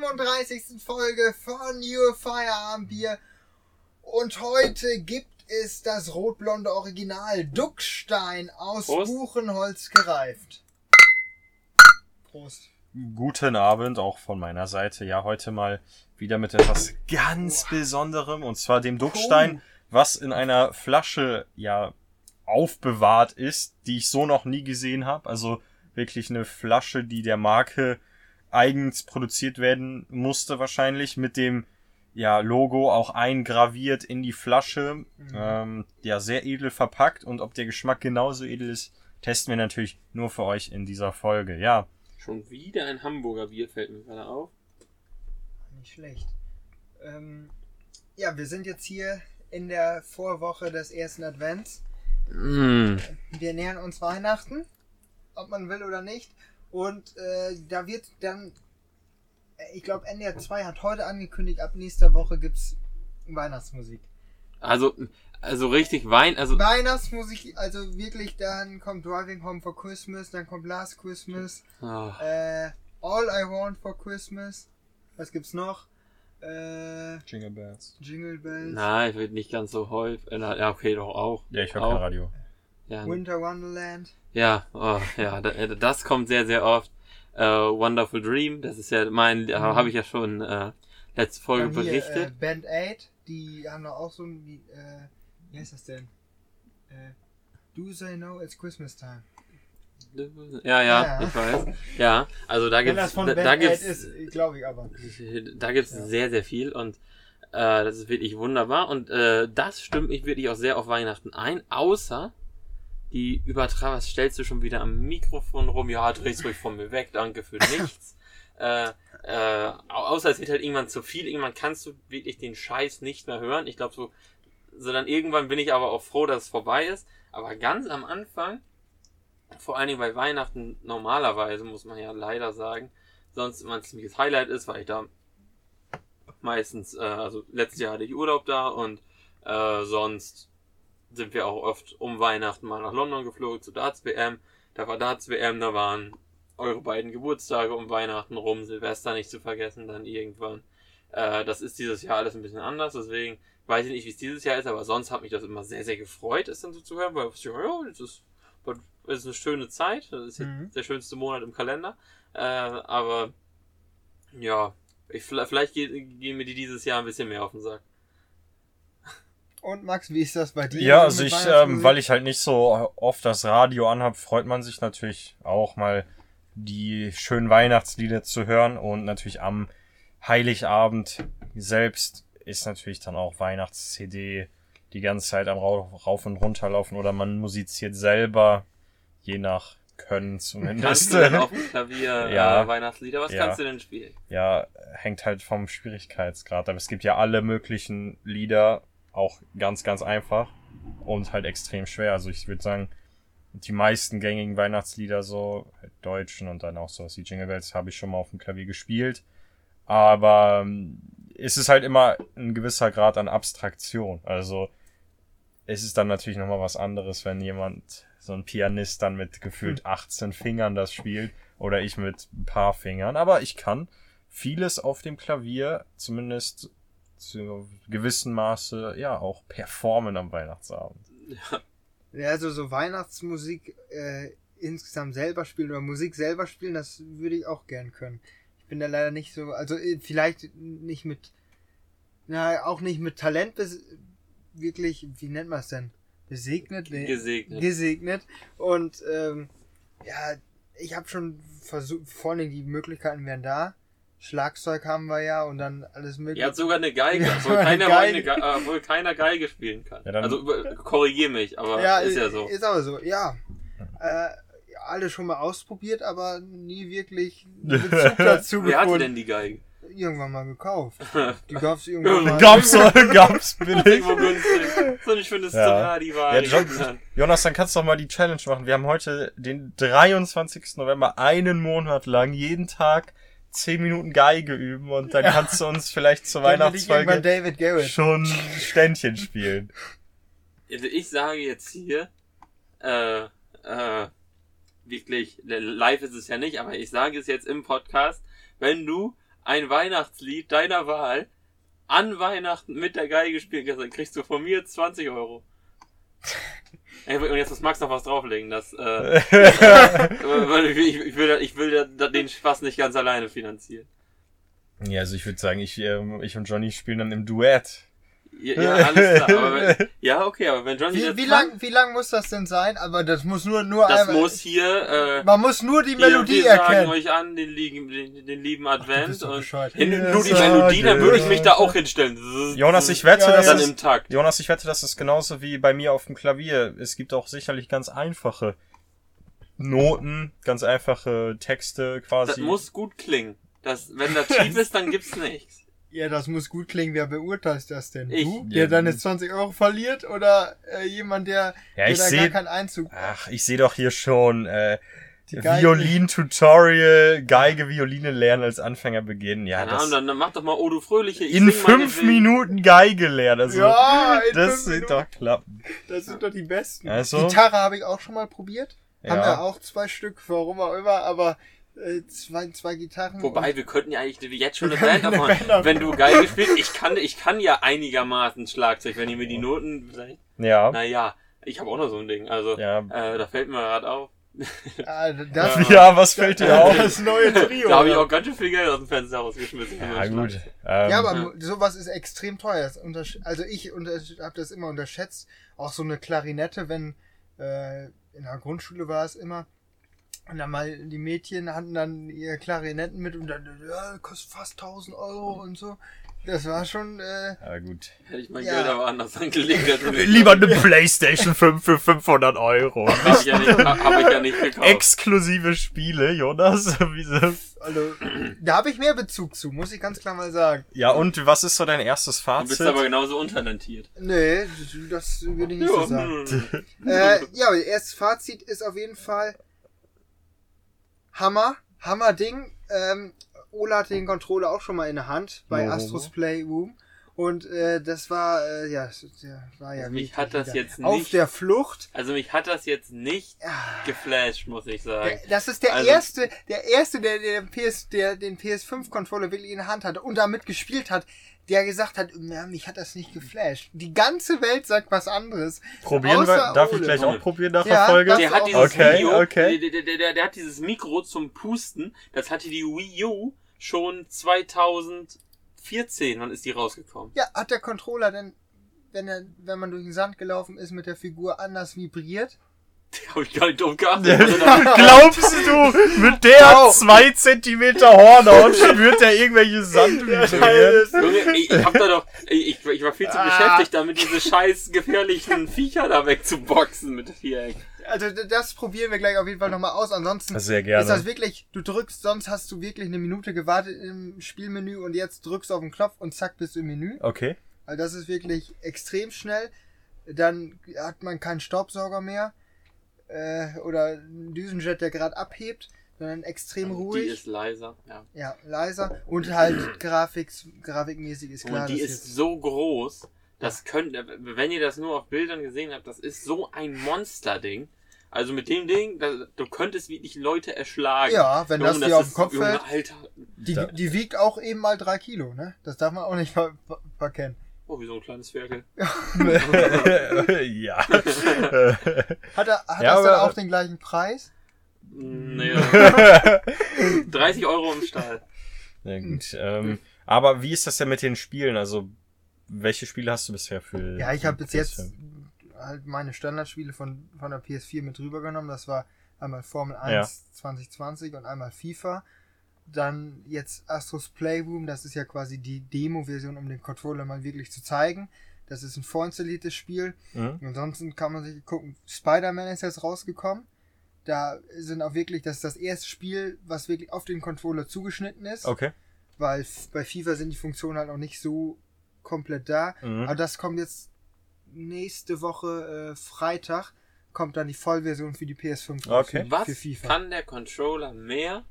35. Folge von Your Feierabendbier. Und heute gibt es das rotblonde Original Duckstein aus Prost. Buchenholz gereift. Prost. Guten Abend auch von meiner Seite. Ja, heute mal wieder mit etwas ganz Besonderem und zwar dem Duckstein, was in einer Flasche ja aufbewahrt ist, die ich so noch nie gesehen habe. Also wirklich eine Flasche, die der Marke eigens produziert werden musste wahrscheinlich mit dem ja, Logo auch eingraviert in die Flasche. Ähm, ja, sehr edel verpackt und ob der Geschmack genauso edel ist, testen wir natürlich nur für euch in dieser Folge. Ja, Schon wieder ein Hamburger Bier fällt mir gerade auf. Nicht schlecht. Ähm, ja, wir sind jetzt hier in der Vorwoche des ersten Advents. Mm. Wir nähern uns Weihnachten, ob man will oder nicht. Und äh, da wird dann, äh, ich glaube, NDR 2 hat heute angekündigt, ab nächster Woche gibt's Weihnachtsmusik. Also, also richtig Wein, also Weihnachtsmusik, also wirklich, dann kommt Driving Home for Christmas, dann kommt Last Christmas, oh, äh, All I Want for Christmas. Was gibt's noch? Äh, Jingle Bells. Jingle Bells, nein, wird nicht ganz so häufig. äh, na, Ja, okay, doch auch. Ja, ich höre Auch. kein Radio. Ja, Winter Wonderland. ja, oh, ja, da- äh, das kommt sehr, sehr oft. Äh, Wonderful Dream, das ist ja mein, mhm. habe ich ja schon äh, letzte Folge hier, äh, berichtet. Band 8, die haben doch auch so ein, wie, äh, wie heißt das denn? Äh, Do They Know It's Christmas Time? ja, ja, ja. ich weiß. Ja, also da gibt's, da, da 8 gibt's, glaube ich aber. Da gibt's Ja. sehr, sehr viel und äh, das ist wirklich wunderbar. Und äh, das stimmt mich wirklich auch sehr auf Weihnachten ein, außer die Übertragung, was stellst du schon wieder am Mikrofon rum? Ja, dreh's ruhig von mir weg, danke für nichts. äh, äh, au- außer es wird halt irgendwann zu viel, irgendwann kannst du wirklich den Scheiß nicht mehr hören. Ich glaube so, so dann irgendwann bin ich aber auch froh, dass es vorbei ist. Aber ganz am Anfang, vor allen Dingen bei Weihnachten normalerweise, muss man ja leider sagen, sonst immer ein ziemliches Highlight ist, weil ich da meistens, äh, also letztes Jahr hatte ich Urlaub da und äh, sonst sind wir auch oft um Weihnachten mal nach London geflogen zu Darts WM. Da war Darts WM, da waren eure beiden Geburtstage um Weihnachten rum, Silvester nicht zu vergessen, dann irgendwann. Äh, das ist dieses Jahr alles ein bisschen anders, deswegen weiß ich nicht, wie es dieses Jahr ist, aber sonst hat mich das immer sehr, sehr gefreut, es dann so zu hören, weil ich, ja, das ist, das ist eine schöne Zeit, das ist Mhm. der schönste Monat im Kalender. Äh, aber ja, ich, vielleicht gehen mir die dieses Jahr ein bisschen mehr auf den Sack. Und Max, wie ist das bei dir? Ja, so also ich, ähm, weil ich halt nicht so oft das Radio anhab, freut man sich natürlich auch mal die schönen Weihnachtslieder zu hören und natürlich am Heiligabend selbst ist natürlich dann auch Weihnachts-CD die ganze Zeit am Rau- Rauf und runterlaufen oder man musiziert selber, je nach Können Kannst zumindest. du denn auf dem Klavier Ja. äh, Weihnachtslieder? Was Ja. kannst du denn spielen? ja, hängt halt vom Schwierigkeitsgrad. Aber es gibt ja alle möglichen Lieder, auch ganz, ganz einfach und halt extrem schwer. Also ich würde sagen, die meisten gängigen Weihnachtslieder, so halt deutschen und dann auch so wie Jingle Bells, habe ich schon mal auf dem Klavier gespielt. Aber ähm, es ist halt immer ein gewisser Grad an Abstraktion. Also es ist dann natürlich nochmal was anderes, wenn jemand, so ein Pianist dann mit gefühlt 18 Fingern das spielt oder ich mit ein paar Fingern. Aber ich kann vieles auf dem Klavier zumindest zu gewissen Maße ja auch performen am Weihnachtsabend. Ja, also so Weihnachtsmusik äh, insgesamt selber spielen oder Musik selber spielen, das würde ich auch gern können. Ich bin da leider nicht so, also äh, vielleicht nicht mit, na, auch nicht mit Talent bis, wirklich, wie nennt man es denn? Besegnet? Nee. Gesegnet. gesegnet. Und ähm, ja, ich habe schon versucht, vor allem die Möglichkeiten wären da. Schlagzeug haben wir ja und dann alles mögliche. Ihr habt sogar eine Geige, Ja, obwohl, eine keiner Geige. Geige, äh, obwohl keiner Geige spielen kann. Ja, also korrigier mich, aber ja, ist ja so. Ist aber so, ja. Äh, alle schon mal ausprobiert, aber nie wirklich Bezug dazu Wer hatte gefunden. denn die Geige? Irgendwann mal gekauft. Die gab's irgendwann mal. Gab's, gab's billig. So ein schönes Ja. Stradivari. Ja, John, Jonas, dann kannst du doch mal die Challenge machen. Wir haben heute den 23. November, einen Monat lang, jeden Tag 10 Minuten Geige üben und dann kannst du uns vielleicht zur Weihnachtsfolge schon Ständchen spielen. Also ich sage jetzt hier, äh, äh, wirklich, live ist es ja nicht, aber ich sage es jetzt im Podcast, wenn du ein Weihnachtslied deiner Wahl an Weihnachten mit der Geige spielen kannst, dann kriegst du von mir 20 Euro. Ey, Und jetzt muss Max noch was drauflegen, das, äh, ich, ich, ich will, ich will den Spaß nicht ganz alleine finanzieren. Ja, also ich würde sagen, ich, ähm, ich und Johnny spielen dann im Duett. Ja, ja alles klar. Aber wenn, ja, okay, aber wenn Johnny Wie, das wie kann, lang, wie lang muss das denn sein? Aber das muss nur, nur das einmal- muss hier, äh, Man muss nur die wir, Melodie wir sagen erkennen. euch an, den, lieben- den, den lieben Advent doch und Ja, nur die Melodie, dann würde ich mich da auch hinstellen. Jonas, ich wette, Ja, dass Takt. Jonas, ich wette, das ist genauso wie bei mir auf dem Klavier. Es gibt auch sicherlich ganz einfache Noten, ganz einfache Texte quasi. Das muss gut klingen. Das, wenn da tief ist, dann gibt's nichts. Ja, das muss gut klingen. Wer beurteilt das denn? Ich. Du, Ja. der dann jetzt 20 Euro verliert oder äh, jemand, der, ja, der ich da gar sehe, keinen Einzug ach, ich sehe doch hier schon äh, Violin-Tutorial, Geige, Violine lernen als Anfänger beginnen. Ja, Ahnung, das dann, dann mach doch mal Oh du Fröhliche. Ich in fünf. Minuten Geige lernen. Also, Ja, in das Minuten. doch klappen. Das sind doch die besten. Also? Gitarre habe ich auch schon mal probiert. Haben wir Ja. auch zwei Stück, warum auch immer, aber äh, zwei, zwei Gitarren. Wobei, wir könnten ja eigentlich jetzt schon eine Band aufmachen. Wenn du Geige spielst, ich kann, ich kann ja einigermaßen Schlagzeug, wenn ihr mir die Noten vielleicht, Ja. naja, ich habe auch noch so ein Ding, also, Ja. äh, da fällt mir gerade auf. Ah, das, Ja, was fällt dir auf? das neue Trio. Da habe ich auch ganz schön viel Geld aus dem Fenster rausgeschmissen. Ja, gut. Ähm, Ja, aber Ja. sowas ist extrem teuer. Also ich habe das immer unterschätzt. Auch so eine Klarinette, wenn äh, in der Grundschule war es immer. Und dann mal die Mädchen hatten dann ihre Klarinetten mit und dann ja, kostet fast 1000 Euro und so. Das war schon. Äh, ja, gut. Hätte ich mein Ja. Geld aber anders angelegt. Lieber eine Playstation 5 für 500 Euro. Hab ich ja nicht, hab ich ja nicht gekauft. Exklusive Spiele, Jonas. Wieso? also da habe ich mehr Bezug zu, muss ich ganz klar mal sagen. Ja, und was ist so dein erstes Du bist Fazit? aber genauso untalentiert. Nee, das würde ich nicht so sagen. Äh, ja, aber erstes Fazit ist auf jeden Fall Hammer, Hammer Ding. Ähm, Ola hatte den Controller auch schon mal in der Hand bei Oh. Astros Playroom. Und äh, das war, äh, ja, war ja Also mich hat das wieder jetzt auf nicht- der Flucht. Also mich hat das jetzt nicht geflasht, muss ich sagen. Der, das ist der Also- erste, der erste, der, der PS, der den PS5-Controller wirklich in der Hand hatte und damit gespielt hat, der gesagt hat, mich hat das nicht geflasht. Die ganze Welt sagt was anderes. Probieren wir, darf ich gleich auch probieren nach Ja, der Folge? Der hat dieses Okay, Video, okay. Der, der, der, der hat dieses Mikro zum Pusten, das hatte die Wii U schon 2014, wann ist die rausgekommen? Ja, hat der Controller denn, wenn er, wenn man durch den Sand gelaufen ist, mit der Figur anders vibriert? Hab ich gar nicht drauf geachtet. Also Glaubst du, mit der Wow. 2 cm Hornhaut spürt er irgendwelche Sand vibrieren? Junge, ich, ich hab da doch, ich, ich war viel zu Ah. beschäftigt, damit diese scheiß gefährlichen Viecher da wegzuboxen mit Viereck. Also das probieren wir gleich auf jeden Fall nochmal aus. Ansonsten Sehr ist das wirklich, du drückst, sonst hast du wirklich eine Minute gewartet im Spielmenü und jetzt drückst du auf den Knopf und zack bist du im Menü. Okay. Also das ist wirklich extrem schnell. Dann hat man keinen Staubsauger mehr äh, oder einen Düsenjet, der gerade abhebt, sondern extrem Die ruhig. ist leiser, ja. ja, leiser und halt Grafik, grafikmäßig ist klar. Und die das ist so groß, das könnt, wenn ihr das nur auf Bildern gesehen habt, das ist so ein Monster-Ding. Also mit dem Ding, da, du könntest wirklich Leute erschlagen. Ja, wenn das Junge, dir auf den Kopf fällt. Alter. Die, die wiegt auch eben mal drei Kilo, ne? Das darf man auch nicht ver ver verkennen. Oh, wie so ein kleines Ferkel. ja. Hat, er, hat Ja, das dann auch den gleichen Preis? Nee. 30 Euro im Stall. ja gut. Ähm, aber wie ist das denn mit den Spielen? Also, welche Spiele hast du bisher für? Ja, ich habe bis jetzt PS5? halt meine Standardspiele von, von der PS4 mit rübergenommen. Das war einmal Formel 1 Ja. 2020 und einmal FIFA. Dann jetzt Astros Playroom, das ist ja quasi die Demo-Version, um den Controller mal wirklich zu zeigen. Das ist ein vorinstalliertes Spiel. Mhm. Ansonsten kann man sich gucken. Spider-Man ist jetzt rausgekommen. Da sind auch wirklich, das ist das erste Spiel, was wirklich auf den Controller zugeschnitten ist. Okay. Weil bei FIFA sind die Funktionen halt noch nicht so komplett da. Mhm. Aber das kommt jetzt nächste Woche äh, Freitag. Kommt dann die Vollversion für die PS5 raus, Okay. für, Was für FIFA. kann der Controller mehr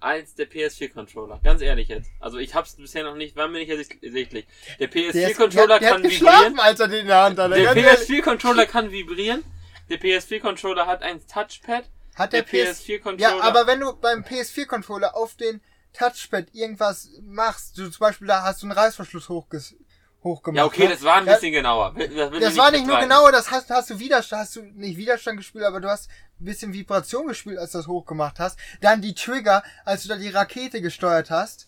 als der PS4-Controller? Ganz ehrlich jetzt. Also ich hab's bisher noch nicht, war mir nicht ersichtlich. Der der, ist, PS4-Controller der, der kann geschlafen, vibrieren. als er den in der Hand hatte. Der Ganz ehrlich. PS4-Controller kann vibrieren. Der PS4-Controller hat ein Touchpad. Hat der, der PS PS4-Controller. Ja, aber wenn du beim PS4-Controller auf den Touchpad irgendwas machst, du zum Beispiel da hast du einen Reißverschluss hochges hochgemacht. Ja, okay, ne? das war ein Ja, bisschen genauer. Will- will ich Das war nicht nur bestreiten. genau, das hast, hast du Widerstand, hast du nicht Widerstand gespielt, aber du hast bisschen Vibration gespielt, als du das hochgemacht hast. Dann die Trigger, als du da die Rakete gesteuert hast.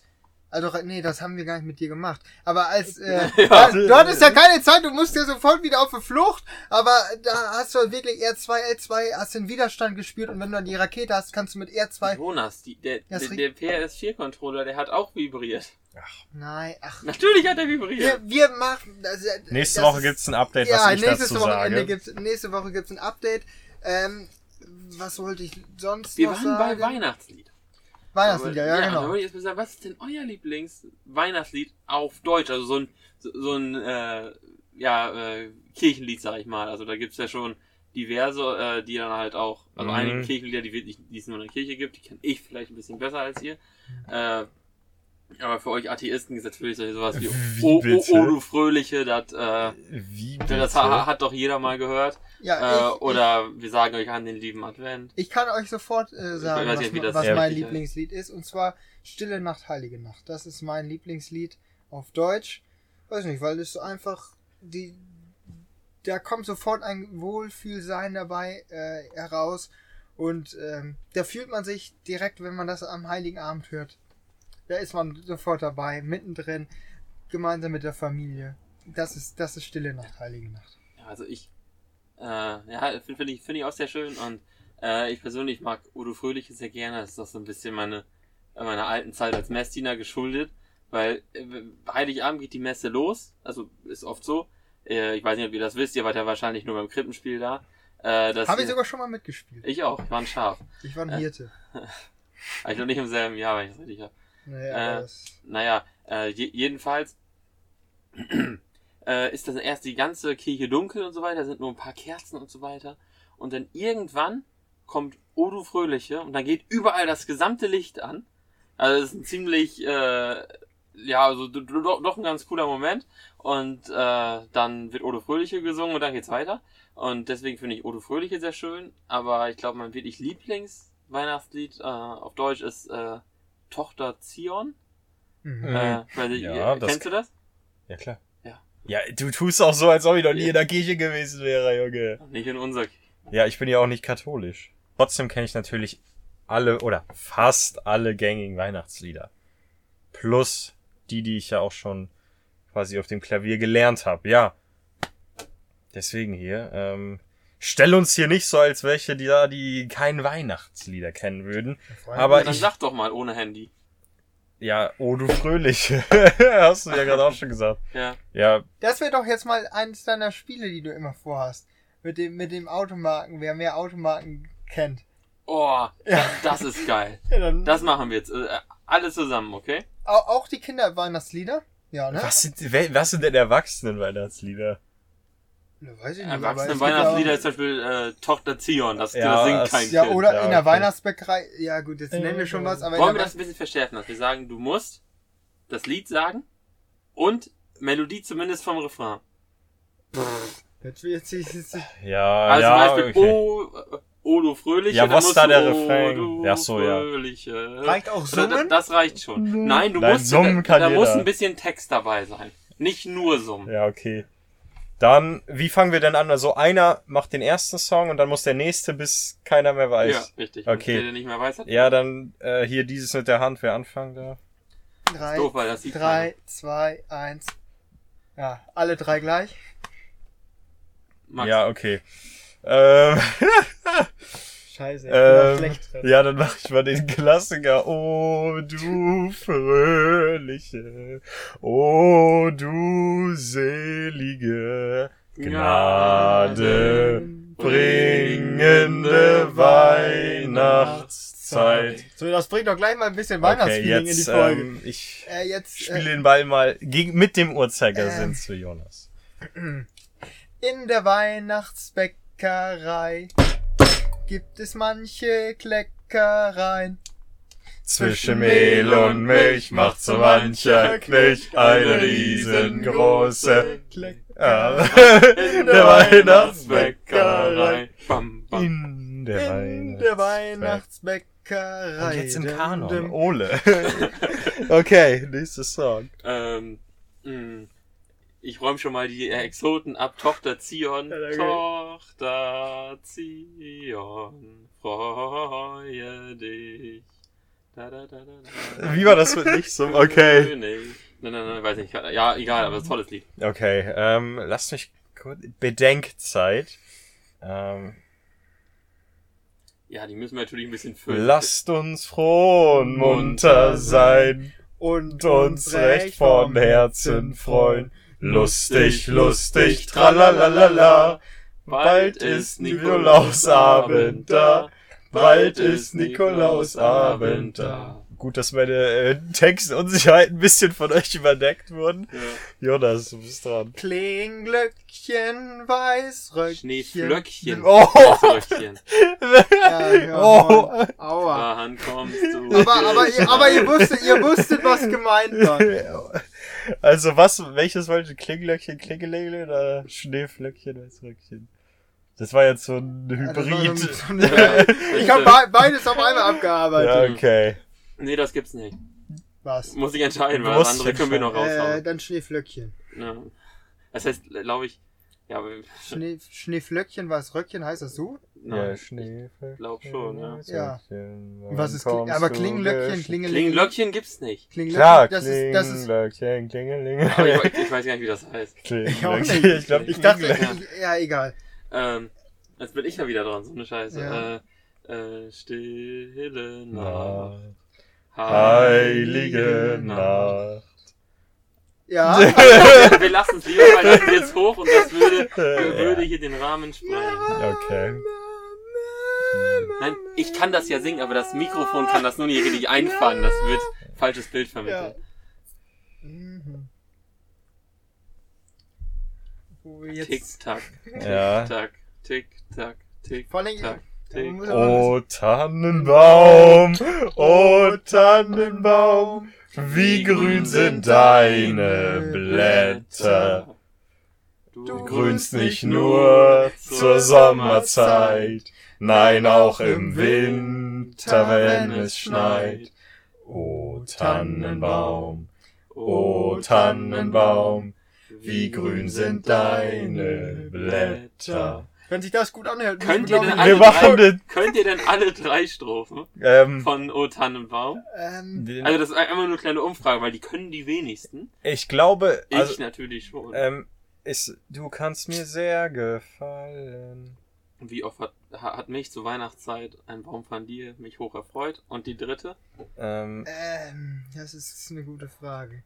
Also, nee, das haben wir gar nicht mit dir gemacht. Aber als, äh, Ja. du hattest ja keine Zeit, du musst ja sofort wieder auf die Flucht, aber da hast du halt wirklich R2, L2, hast den Widerstand gespielt und wenn du dann die Rakete hast, kannst du mit R2, Jonas, die, der, Ja, der, der PS4-Controller, der hat auch vibriert. nein, ach, Natürlich hat er vibriert. wir, wir machen, also, Nächste das Woche ist- gibt's ein Update, ja, was ich nächstes dazu Wochenende sage. gibt's, nächste Woche gibt's ein Update. Ähm, was wollte ich sonst Wir noch waren bei sagen? Weihnachtslied. Weihnachtslieder, ja, Da genau. wollte ich jetzt mal sagen, was ist denn euer Lieblings-Weihnachtslied auf Deutsch? Also so ein, so, so ein äh, ja, äh, Kirchenlied, sag ich mal. Also da gibt's ja schon diverse, äh, die dann halt auch, also Mhm. einige Kirchenlieder, die, wirklich, die es nur in der Kirche gibt, die kenne ich vielleicht ein bisschen besser als ihr. Äh, aber für euch Atheisten ist natürlich so- sowas wie Wie O, o, bitte? o du Fröhliche, das, äh, Wie das bitte? ha- hat doch jeder mal gehört. Ja, Äh, ich, oder wir sagen euch an den lieben Advent. ich, ich kann euch sofort äh, sagen, was, nicht, das was ja mein Lieblingslied ist. Und zwar Stille Nacht, Heilige Nacht. Das ist mein Lieblingslied auf Deutsch. Weiß nicht, weil es so einfach die da kommt sofort ein Wohlfühlsein dabei äh, heraus und ähm, da fühlt man sich direkt, wenn man das am Heiligen Abend hört. Da ist man sofort dabei, mittendrin, gemeinsam mit der Familie. Das ist das ist Stille Nacht, Heilige Nacht. Ja, also ich, äh, ja, finde find ich, finde ich auch sehr schön und äh, ich persönlich mag Udo Fröhliche sehr gerne. Das ist doch so ein bisschen meine, äh, meiner alten Zeit als Messdiener geschuldet, weil äh, Heiligabend geht die Messe los, also ist oft so. Äh, ich weiß nicht, ob ihr das wisst, ihr wart ja wahrscheinlich nur beim Krippenspiel da. Äh, Habe ich sogar schon mal mitgespielt. ich auch, ich war ein Schaf. Ich war ein Äh, Hirte. Ich noch nicht im selben Jahr, wenn ich es richtig habe. Naja, äh, das, Naja, äh, je, jedenfalls äh, ist das erst die ganze Kirche dunkel und so weiter, sind nur ein paar Kerzen und so weiter. Und dann irgendwann kommt Odu Fröhliche und dann geht überall das gesamte Licht an. Also es ist ein ziemlich, äh, ja, also doch, doch ein ganz cooler Moment. Und äh, dann wird Odo Fröhliche gesungen und dann geht's weiter. Und deswegen finde ich Odo Fröhliche sehr schön. Aber ich glaube, mein wirklich Lieblings-Weihnachtslied äh, auf Deutsch ist äh, Tochter Zion. mhm. Mhm. Äh, weil, Ja, äh, das- kennst du das? Ja, klar. Ja. Ja, du tust auch so, als ob ich noch nie in der Kirche gewesen wäre, Junge. Nicht in unser. Ja, ich bin ja auch nicht katholisch. Trotzdem kenne ich natürlich alle oder fast alle gängigen Weihnachtslieder. Plus die, die ich ja auch schon quasi auf dem Klavier gelernt habe. Ja. Deswegen hier. Ähm, stell uns hier nicht so als welche, die da, die kein Weihnachtslieder kennen würden. Aber ja, dann ich, sag doch mal ohne Handy. ja, oh du Fröhliche. Hast du ja gerade auch schon gesagt. Ja. Ja, Das wäre doch jetzt mal eines deiner Spiele, die du immer vorhast. Mit dem, mit dem Automarken, wer mehr Automarken kennt. Oh, Ja. das ist geil. Ja, dann Das machen wir jetzt. Äh, alle zusammen, okay? Au- auch die Kinderweihnachtslieder? Ja, ne? was sind, was sind denn Erwachsenen-Weihnachtslieder? Ne, weiß ich nicht. Erwachsene Weihnachtslieder ist zum Beispiel äh, Tochter Zion. Das, Ja, das singt es- kein Ja, Kind. oder Ja, in der. Weihnachtsbäckerei. Ja, gut, jetzt nennen wir schon was, aber Wollen wir das ein bisschen verschärfen, dass wir sagen, du musst das Lied sagen und Melodie zumindest vom Refrain. Jetzt, jetzt, jetzt, jetzt, Ja, Also ja, zum Beispiel okay. O, äh, O du Fröhliche. Ja, was musst da der Refrain? du Ja, so, ja. Fröhliche. Reicht auch Summen? Das, das reicht schon. Nein, du Nein, musst, summen da, da muss ein bisschen Text dabei sein. Nicht nur summen. Ja, okay. Dann, wie fangen wir denn an? Also einer macht den ersten Song und dann muss der nächste, bis keiner mehr Ja, weiß. richtig. Okay. Der, der nicht mehr weiß hat. Ja, dann äh, hier dieses mit der Hand, wer anfangen darf. drei, Doof, weil das sieht drei, zwei, eins. Ja, alle drei gleich. Max. Ja, okay. Ähm, Scheiße, ähm, schlecht ja, dann mach ich mal den Klassiker. Oh, du fröhliche, oh, du selige, Gnade bringende Weihnachtszeit. So, das bringt doch gleich mal ein bisschen Okay, Weihnachtsfeeling in die jetzt, Folge. ähm, ich äh, jetzt, spiele äh, den Ball mal gegen, mit dem Uhrzeigersinn Ähm. zu Jonas. in der Weihnachtsbäckerei gibt es manche Kleckereien. Zwischen Mehl und Milch macht so mancher Knecht eine riesengroße Kleckerei. in der Weihnachtsbäckerei. Bam, bam. In der In der Weihnachtsbäckerei. Bäckerei. Und jetzt im Kanon. Ole. okay, nächster Song. Ähm, mh, ich räume schon mal die Exoten ab. Tochter Zion, Ja. Tochter Zion, freue dich. Da, da, da, da, da. Wie war das mit nicht so? Okay. Nein, nein, nein, weiß nicht. Ja, egal, aber ein tolles Lied. Okay, ähm, lasst mich kurz. Bedenkzeit. Ähm, Ja, die müssen wir natürlich ein bisschen füllen. lasst uns froh und munter sein und uns recht vom Herzen freuen. Lustig, lustig, tralalala. Bald ist Nikolausabend da. Bald ist Nikolausabend da. Gut, dass meine äh, Textunsicherheiten ein bisschen von euch überdeckt wurden. Ja. Jonas, du bist dran. Klinglöckchen, Weißröckchen. Schneeflöckchen. Oh. Weißröckchen. Ja, ja, Oh. Mann. Aua. Wann kommst du? Aber, aber, ihr, aber ihr wusstet, ihr wusstet, was gemeint war. Also was, welches wollte Klinglöckchen, Klingelingle oder Schneeflöckchen, Weißröckchen? Das war jetzt so ein Ja, war so ein- Hybrid. so ein- Ich habe be beides auf einmal Ja, abgearbeitet. okay. Nee, das gibt's nicht. Was? Muss ich entscheiden, weil andere können wir noch Äh, raushauen. dann Schneeflöckchen. Ja. Das heißt, glaube ich, ja, Schnee, Schneeflöckchen, Weißröckchen, heißt das so? Ja, nein. Schneeflöckchen. glaub schon, ja. Ja. Was ist Kling aber Klinglöckchen, Klingelinge? Klinglöckchen gibt's nicht. Klinglöckchen, Klar, das ist, das ist, Klinglöckchen, Klingelinge. Aber ich, ich weiß gar nicht, wie das heißt. Ich. Klinglöckchen, ich glaube, ich dachte, ja, egal. Ähm, jetzt bin ich ja wieder dran, so eine Scheiße. Ja. Äh, äh, stille Nacht. Na, heilige Nacht. Ja, Wir lassen es lieber, weil das jetzt hoch und das würde, würde hier den Rahmen sprengen. Okay. Nein, ich kann das ja singen, aber das Mikrofon kann das nur nicht richtig einfangen. Das wird falsches Bild vermittelt. Mhm. Wo wir jetzt, Tick-Tack, Ja. Tick-Tack, Tick-Tack, allem, Tick-Tack, Oh Tannenbaum, oh Tannenbaum, wie grün sind deine Blätter. Du grünst nicht nur zur Sommerzeit, nein auch im Winter, wenn es schneit. O Tannenbaum, o Tannenbaum, wie grün sind deine Blätter. Wenn sich das gut anhört, Könnt ihr denn wir, alle Wir machen drei, den, könnt ihr denn alle drei Strophen ähm, von O Tannenbaum? ähm, Also das ist einfach nur eine kleine Umfrage, weil die können die wenigsten. ich glaube, Ich also, natürlich schon. ähm, ist, du kannst mir sehr gefallen. Wie oft hat, ha- hat mich zur Weihnachtszeit ein Baum von dir mich hoch erfreut? Und die dritte? Ähm, ähm, das ist eine gute Frage.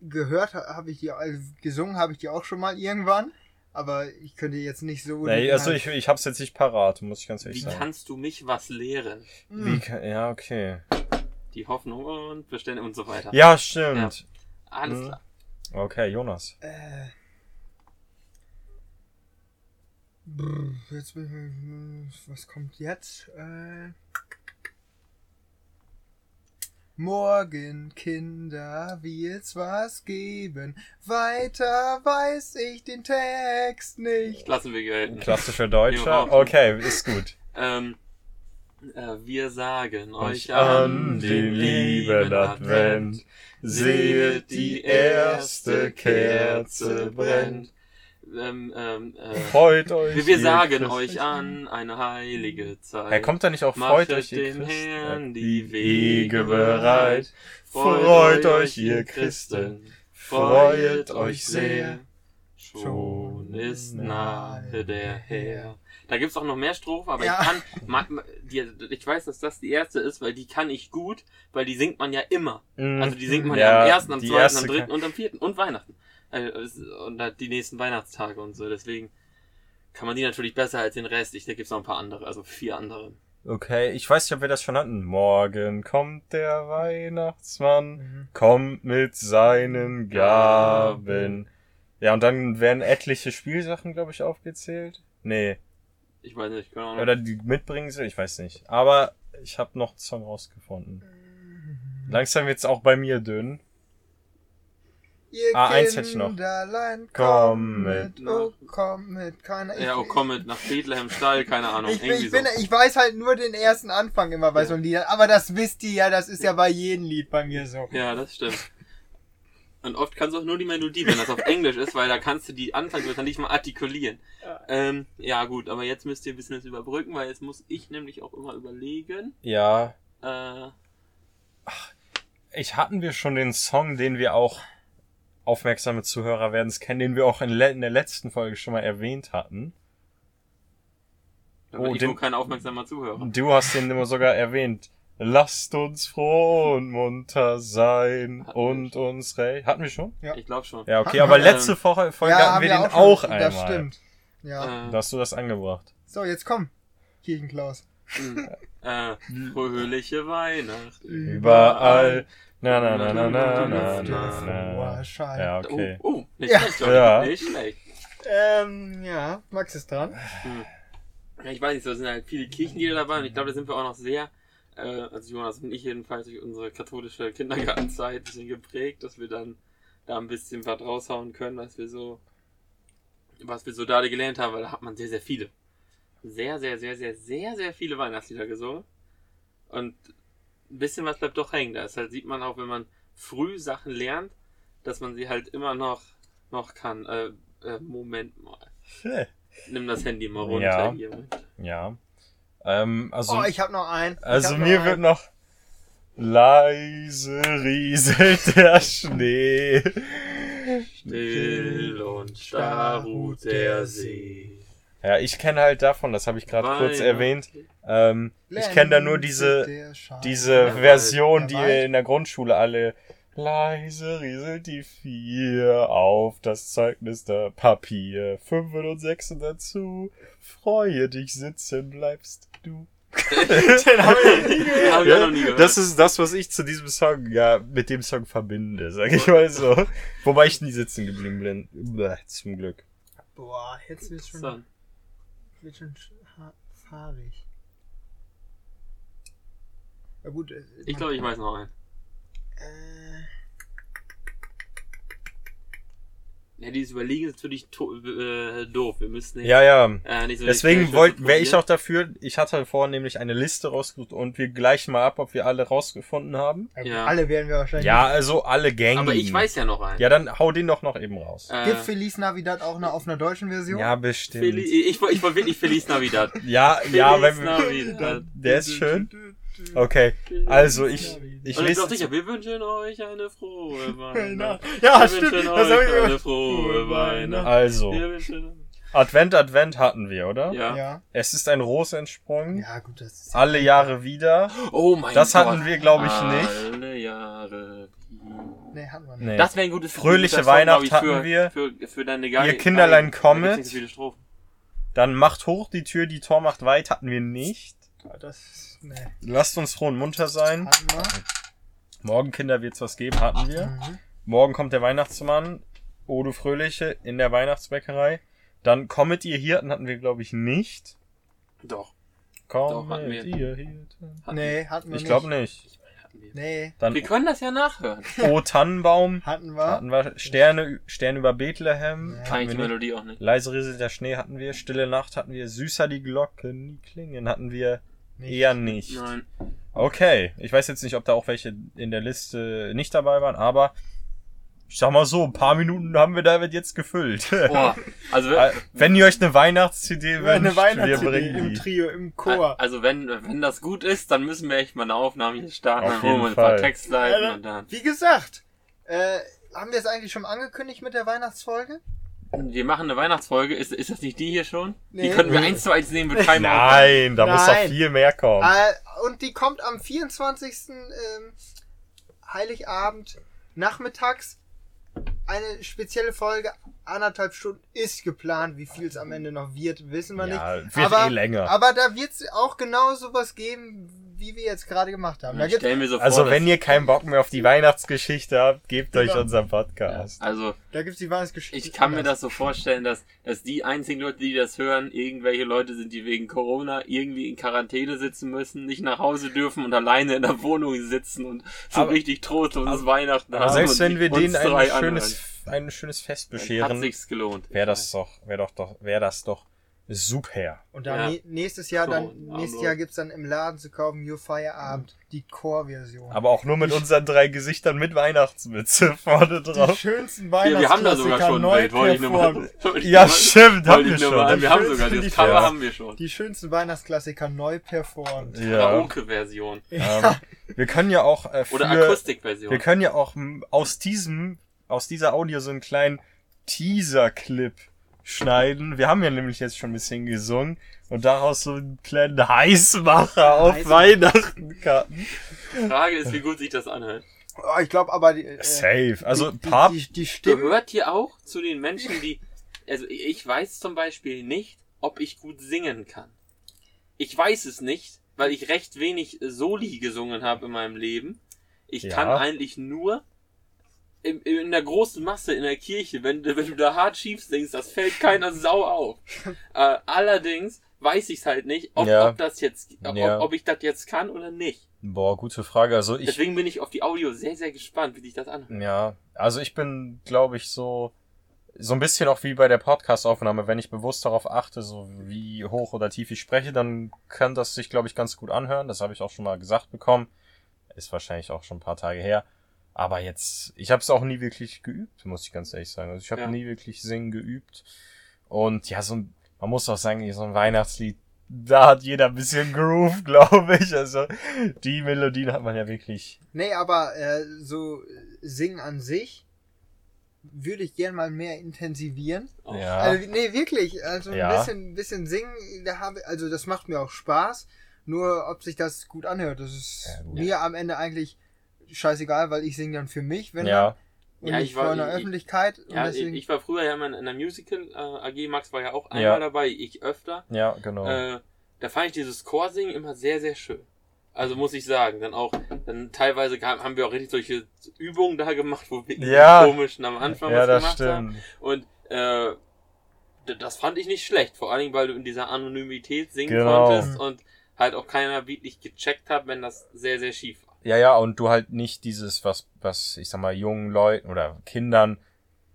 Gehört ha- habe ich die, also gesungen habe ich die auch schon mal irgendwann, aber ich könnte jetzt nicht so. nee, also ich, ich hab's jetzt nicht parat, muss ich ganz ehrlich Wie sagen. kannst du mich was lehren? Wie Hm. kann, ja, okay. Die Hoffnung und Verständnis und so weiter. Ja, stimmt. Alles Mhm. klar. Okay, Jonas. Äh. Brr, jetzt bin ich, was kommt jetzt? Äh. Morgen, Kinder, wird's was geben. Weiter weiß ich den Text nicht. Lassen wir gelten. Klassischer Deutscher. Okay, ist gut. Ähm, äh, wir sagen euch Euch an den lieben Advent, sehet die erste Kerze brennt. Ähm, ähm, äh, Freut euch. wir, wir sagen Christen. euch an eine heilige Zeit. Hey, kommt da nicht auch freut euch ihr dem Christen, Herrn die die Wege bereit. Freut euch ihr Christen, freut euch sehr. Schon ist nahe der Herr. Da gibt's auch noch mehr Strophen, aber Ja. ich kann, die, ich weiß, dass das die erste ist, weil die kann ich gut, weil die singt man ja immer. Mhm. Also die singt man ja, am ersten, am zweiten, erste am dritten kann- und am vierten und Weihnachten. Äh, Und halt die nächsten Weihnachtstage und so. Deswegen kann man die natürlich besser als den Rest. Ich, da gibt's noch ein paar andere, also vier andere. Okay, ich weiß nicht, ob wir das schon hatten. Morgen kommt der Weihnachtsmann, Mhm. kommt mit seinen Gaben. Ja, und dann werden etliche Spielsachen, glaube ich, aufgezählt. Nee. Ich weiß nicht, keine Ahnung. Oder die mitbringen sie, ich weiß nicht. Aber ich habe noch einen Song rausgefunden. Langsam wird's auch bei mir dünn. Ihr Ah, eins hätte ich noch. Komm mit, mit. oh, komm mit, keiner. Ja, oh komm mit nach Bethlehem Stall, keine Ahnung. Ich, bin- irgendwie ich, bin, so. ich weiß halt nur den ersten Anfang immer bei Ja. so einem Lied. Aber das wisst ihr ja, das ist ja bei jedem Lied bei mir so. Ja, das stimmt. Und oft kannst du auch nur die Melodie, wenn das auf Englisch ist, weil da kannst du die Anfangswörter nicht mal artikulieren. Ähm, ja gut, aber jetzt müsst ihr ein bisschen das überbrücken, weil jetzt muss ich nämlich auch immer überlegen. Ja, Äh, ich hatten wir schon den Song, den wir auch aufmerksame Zuhörer werden es kennen, den wir auch in, in der letzten Folge schon mal erwähnt hatten. Oh, Ivo den- kein aufmerksamer Zuhörer. Du hast den immer sogar erwähnt. Lasst uns froh und munter sein Hatten wir und uns recht. Hatten wir schon? Ja. Ich glaube schon. Ja, okay, Hatten aber wir, letzte Woche Folge hatten wir den schon. auch, einmal. Das stimmt. Ja. Äh, Da hast du das angebracht. So, jetzt komm. Kirchenklaus. mh, äh, fröhliche Weihnachten. Überall. Na, na, na, na, na, na, na, na. Schein. Ja, okay. Oh, oh, nicht Ja. schlecht, Johnny. Ja. Nicht schlecht. Ähm, ja, Max ist dran. Ja, ich weiß nicht, so sind halt viele Kirchenlieder dabei und ich glaube, da sind wir auch noch sehr, äh, also Jonas und ich jedenfalls durch unsere katholische Kindergartenzeit ein bisschen geprägt, dass wir dann da ein bisschen was raushauen können, was wir so, was wir so da gelernt haben, weil da hat man sehr, sehr viele. Sehr, sehr, sehr, sehr, sehr, sehr viele Weihnachtslieder gesungen. Und ein bisschen was bleibt doch hängen. Das halt sieht man auch, wenn man früh Sachen lernt, dass man sie halt immer noch, noch kann. Äh, äh, Moment mal. Nimm das Handy mal runter Ja. hier. Ja. Ähm, also, oh, ich hab noch einen. Ich also noch mir einen. wird noch leise rieselt der Schnee. Still und starr ruht der See. Ja, ich kenne halt davon, das habe ich gerade kurz erwähnt. Ähm, ich kenne da nur diese, diese Version, die wir in der Grundschule alle leise rieselt die vier auf das Zeugnis der Papier. Fünf und sechs dazu. Freue dich, sitzen bleibst du. Den hab ich nie gehört. Hab ich noch nie gehört. Das ist das, was ich zu diesem Song, ja, mit dem Song verbinde, sag ich mal so. Wobei ich nie sitzen geblieben bin. Bäh, zum Glück. Boah, jetzt wird's schon, Schon fahrig. Ja gut. äh, Ich glaube, ich weiß noch einen. Äh, Ja, dieses Überlegen ist natürlich to- äh, doof. Wir müssen nicht, Ja, ja. äh, nicht so Deswegen wäre ich auch dafür, ich hatte vorhin nämlich eine Liste rausgesucht und wir gleichen mal ab, ob wir alle rausgefunden haben. ja, Ja. Alle werden wir wahrscheinlich. Ja, also alle gängigen. Aber ich weiß ja noch einen. Ja, dann hau den doch noch eben raus. Äh, Gibt Feliz Navidad auch noch auf einer deutschen Version? Ja, bestimmt. Feli ich, wollte- ich wollte wirklich Feliz Navidad. Ja, ja, Feliz wenn Navidad. Der ist schön. Okay, also ich, ich Und ich lese. sicher, wir wünschen euch eine frohe Weihnacht. Ja, wir stimmt. wünschen Das euch ich eine frohe Weihnacht. Also, Advent, Advent hatten wir, oder? ja. Ja. Es ist ein Ros entsprungen. Ja, gut, das ist. Alle Jahre wieder. Oh mein Das Gott. hatten wir, glaube ich, nicht. Alle Jahre. Nee, hatten wir nicht. Nee. Das wäre ein gutes Fröhliche guter Song, Weihnacht glaub ich, hatten für, wir. Für, für deine Geige. Ihr Kinderlein kommet. Dann macht hoch die Tür, die Tor macht weit, hatten wir nicht. Das. Nee. Lasst uns froh und munter sein. Hatten wir. Morgen, Kinder, wird's was geben, hatten wir. Mhm. Morgen kommt der Weihnachtsmann. O du Fröhliche in der Weihnachtsbäckerei. Dann kommet ihr Hirten hatten wir, glaube ich, nicht. Doch. Kommet hatten wir. ihr Hirten. Hatten Nee, hatten wir Ich nicht. glaube nicht. wir. Hatten wir. Nee, Dann wir können das ja nachhören. O Tannenbaum hatten wir. hatten wir. Sterne, Sterne über Bethlehem. Ja. Kann ich die nicht. Melodie auch nicht. Leise rieselt der Schnee hatten wir. Stille Nacht hatten wir. Süßer die Glocken, die klingen hatten wir Nicht. eher nicht. Nein. Okay, ich weiß jetzt nicht, ob da auch welche in der Liste nicht dabei waren, aber ich sag mal so, ein paar Minuten haben wir damit jetzt gefüllt. Boah. Also, Äh, Wenn ihr euch eine Weihnachts-CD wünscht, Eine wir Weihnachts-CD bringen im die. Trio, im Chor. also wenn, wenn das gut ist, dann müssen wir echt mal eine Aufnahme hier starten. Auf jeden wir ein paar. Textleiten Alter. und dann. Wie gesagt, äh, haben wir es eigentlich schon angekündigt mit der Weihnachtsfolge? Wir machen eine Weihnachtsfolge. Ist, ist das nicht die hier schon? Die Nee. könnten wir eins zu eins nehmen mit keinem Aufwand. Nein, da muss noch Nein. viel mehr kommen. Äh, und die kommt am 24. Ähm, Heiligabend nachmittags. Eine spezielle Folge, anderthalb Stunden ist geplant. Wie viel es am Ende noch wird, wissen wir ja, nicht. wird aber, eh länger. aber da wird es auch genau sowas geben, wie wie wir jetzt gerade gemacht haben. Da stell mir so vor, Also wenn ihr keinen Bock mehr auf die Weihnachtsgeschichte habt, gebt euch Genau. unseren Podcast. Also, da gibt's die Weihnachtsgeschichte. ich kann mir das so vorstellen, dass, dass die einzigen Leute, die das hören, irgendwelche Leute sind, die wegen Corona irgendwie in Quarantäne sitzen müssen, nicht nach Hause dürfen und alleine in der Wohnung sitzen und so Aber- richtig trostloses Weihnachten Aber haben. selbst und wenn wir denen ein schönes, ein schönes Fest anhören. Hat bescheren, sich's gelohnt. wäre das doch, wäre doch, doch, wäre das doch super. Und dann Ja. nä- nächstes Jahr, So, dann, nächstes. Jahr gibt's dann im Laden zu kaufen Your Feierabend, die Core-Version. Aber auch nur mit unseren drei Gesichtern mit Weihnachtsmütze vorne Die drauf. schönsten Ja, wir haben da sogar Weihnachtsklassiker schon ein neu Bild, wollte ich nur Ja, stimmt, haben wollte wir schon. Wir haben sogar Die das schönsten- Cover Ja. haben wir schon. Die schönsten Weihnachtsklassiker neu performt. Ja. Karaoke-Version. Ähm, wir können ja auch äh, für, Oder Akustikversion. wir können ja auch aus diesem, aus dieser Audio so einen kleinen Teaser-Clip schneiden. Wir haben ja nämlich jetzt schon ein bisschen gesungen und daraus so einen kleinen Heißmacher auf Heißmacher. Weihnachten karten. Die Frage ist, wie gut sich das anhört. Oh, ich glaube aber die, äh, Safe. Also die, Pap, die, die, die Stimme. Gehört ihr auch zu den Menschen, die. Also ich weiß zum Beispiel nicht, ob ich gut singen kann. Ich weiß es nicht, weil ich recht wenig Soli gesungen habe in meinem Leben. Ich Ja. kann eigentlich nur in, in der großen Masse in der Kirche, wenn, du- wenn du da hart schief singst, das fällt keiner Sau auf. äh, allerdings weiß ich es halt nicht, ob, Ja. ob das jetzt, ob, Ja. ob ich das jetzt kann oder nicht. boah, gute Frage. Also ich, Deswegen bin ich auf die Audio sehr, sehr gespannt, wie sich das anhört. Ja, also ich bin, glaube ich, so so ein bisschen auch wie bei der Podcast-Aufnahme, wenn ich bewusst darauf achte, so wie hoch oder tief ich spreche, dann kann das sich, glaube ich, ganz gut anhören. Das habe ich auch schon mal gesagt bekommen. Ist wahrscheinlich auch schon ein paar Tage her. Aber jetzt, ich habe es auch nie wirklich geübt, muss ich ganz ehrlich sagen. Also ich habe Ja. nie wirklich singen geübt. Und ja, so ein, man muss auch sagen, so ein Weihnachtslied, da hat jeder ein bisschen Groove, glaube ich. Also die Melodien hat man ja wirklich. Nee, aber äh, so Singen an sich würde ich gern mal mehr intensivivieren. Oh. Ja. Also, nee, wirklich. Also ein Ja. bisschen, bisschen singen, da habe, also das macht mir auch Spaß. Nur ob sich das gut anhört, das ist Ja, mir am Ende eigentlich scheißegal, weil ich singe dann für mich, wenn ja, dann, und Ja, ich war- einer ich- Öffentlichkeit. Ja, ich, deswegen, ich war früher ja mal in einer Musical äh, AG, Max war ja auch einmal Ja. dabei, ich öfter. ja, genau. Äh, da fand ich dieses Chorsingen immer sehr, sehr schön. Also muss ich sagen, dann auch, dann teilweise kam, haben wir auch richtig solche Übungen da gemacht, wo wir Ja. komisch am Anfang ja, was das gemacht stimmt. haben. Und äh, das fand ich nicht schlecht, vor allen Dingen, weil du in dieser Anonymität singen Genau. konntest und halt auch keiner wirklich gecheckt hat, wenn das sehr, sehr schief war. Ja, ja, und du halt nicht dieses, was, was, ich sag mal, jungen Leuten oder Kindern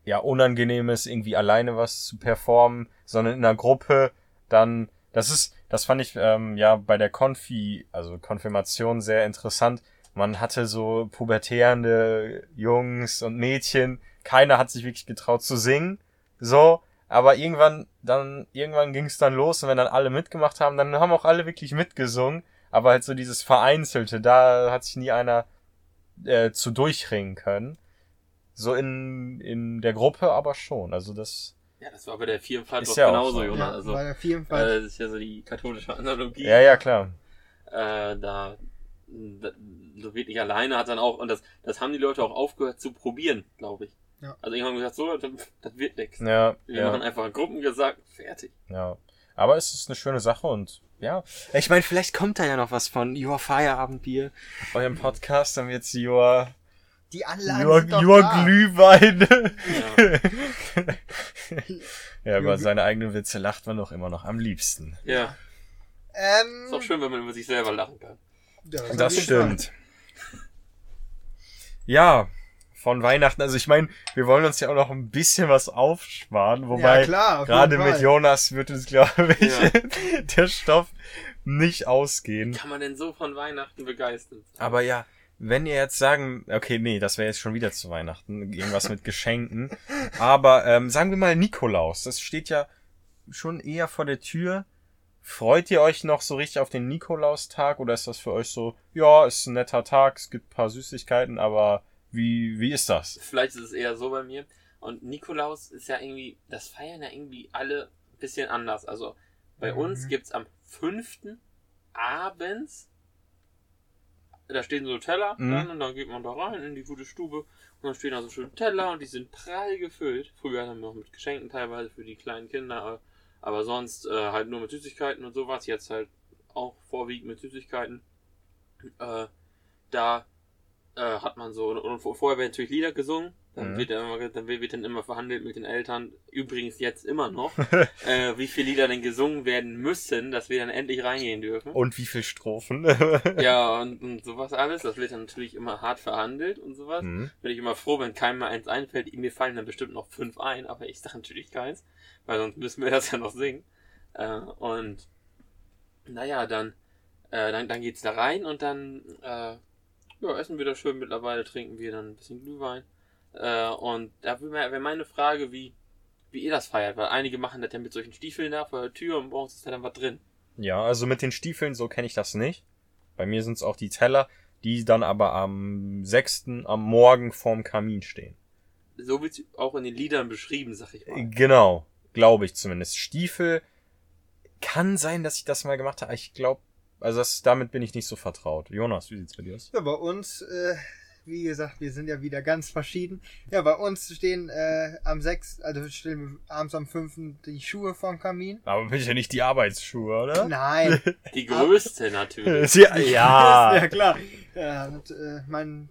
ja unangenehm ist, irgendwie alleine was zu performen, sondern in einer Gruppe dann, das ist, das fand ich ähm, ja bei der Konfi, also Konfirmation sehr interessant. Man hatte so pubertierende Jungs und Mädchen, keiner hat sich wirklich getraut zu singen, so, aber irgendwann, dann, irgendwann ging es dann los und wenn dann alle mitgemacht haben, dann haben auch alle wirklich mitgesungen. Aber halt so dieses Vereinzelte, da hat sich nie einer äh, zu durchringen können. So in, in der Gruppe aber schon. Also das. Ja, das war bei der Vielfalt Ist doch ja auch genauso, so. Jonas. ja, Also, bei der vielen äh, das ist ja so die katholische Analogie. Ja, ja, klar. äh, da, da so wirklich alleine hat dann auch, und das, das haben die Leute auch aufgehört zu probieren, glaube ich. Ja. Also irgendwann gesagt, so, das, das wird nix. Ja, Wir machen ja, einfach ein Gruppengesang, fertig. ja. Aber es ist eine schöne Sache und ja. Ich meine, vielleicht kommt da ja noch was von Your Feierabendbier, eurem Podcast, dann wird's Your, Die Anlagen Your, sind doch Your da. Glühwein. Ja, ja, über seine eigenen Witze lacht man doch immer noch am liebsten. ja. Ähm, Ist auch schön, wenn man über sich selber lachen kann. ja, Das jeden stimmt. Ja, von Weihnachten. Also ich meine, wir wollen uns ja auch noch ein bisschen was aufsparen, wobei ja, klar, auf gerade mit. Jonas wird es, glaube ich, Ja. der Stoff nicht ausgehen. Wie kann man denn so von Weihnachten begeistern? Aber ja, wenn ihr jetzt sagen, okay, nee, das wäre jetzt schon wieder zu Weihnachten, irgendwas mit Geschenken. Aber ähm, sagen wir mal Nikolaus, das steht ja schon eher vor der Tür. Freut ihr euch noch so richtig auf den Nikolaustag oder ist das für euch so, ja, ist ein netter Tag, es gibt ein paar Süßigkeiten, aber wie, wie ist das? Vielleicht ist es eher so bei mir. Und Nikolaus ist ja irgendwie, das feiern ja irgendwie alle ein bisschen anders. Also bei Mhm. uns gibt's am fünften abends, da stehen so Teller Mhm. dann, und dann geht man da rein in die gute Stube und dann stehen da so schöne Teller und die sind prall gefüllt. Früher haben wir auch mit Geschenken teilweise für die kleinen Kinder, äh, aber sonst äh, halt nur mit Süßigkeiten und sowas. Jetzt halt auch vorwiegend mit Süßigkeiten. Äh, da äh, hat man so, und vorher werden natürlich Lieder gesungen, dann, Mhm. wird dann, immer, dann wird dann immer verhandelt mit den Eltern, übrigens jetzt immer noch, äh, wie viele Lieder denn gesungen werden müssen, dass wir dann endlich reingehen dürfen. Und wie viel Strophen? Ja, und, und sowas alles, das wird dann natürlich immer hart verhandelt und sowas. Mhm. Bin ich immer froh, wenn keinem mal eins einfällt. Mir fallen dann bestimmt noch fünf ein, aber ich sage natürlich keins, weil sonst müssen wir das ja noch singen. Äh, und naja, dann, äh, dann, dann geht's da rein und dann äh, ja, essen wir da schön mittlerweile, trinken wir dann ein bisschen Glühwein. Äh, und da wäre wär meine Frage, wie, wie ihr das feiert, weil einige machen das ja mit solchen Stiefeln da vor der Tür und morgens ist da dann was drin. Ja, also mit den Stiefeln, so kenne ich das nicht. Bei mir sind es auch die Teller, die dann aber am 6. am Morgen vorm Kamin stehen. So wird's auch in den Liedern beschrieben, sag ich mal. Genau, glaube ich zumindest. Stiefel kann sein, dass ich das mal gemacht habe. Ich glaube, also das, damit bin ich nicht so vertraut. Jonas, wie sieht's bei dir aus? Ja, bei uns, äh, wie gesagt, wir sind ja wieder ganz verschieden. Ja, bei uns stehen äh, am 6., also stehen wir abends am 5. die Schuhe vorm Kamin. Aber bitte nicht die Arbeitsschuhe, oder? Nein. Die größte natürlich. Ja, ja ja. klar. Ja, hat äh, mein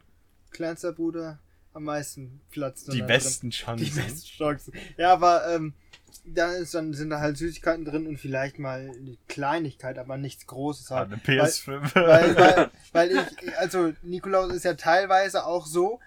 kleinster Bruder am meisten Platz. die da drin. besten Die Chancen. besten Chancen. Ja, aber ähm, da ist dann sind da halt Süßigkeiten drin und vielleicht mal eine Kleinigkeit, aber nichts Großes Ah, halt. eine PS5. Weil, weil, weil ich, also Nikolaus ist ja teilweise auch so,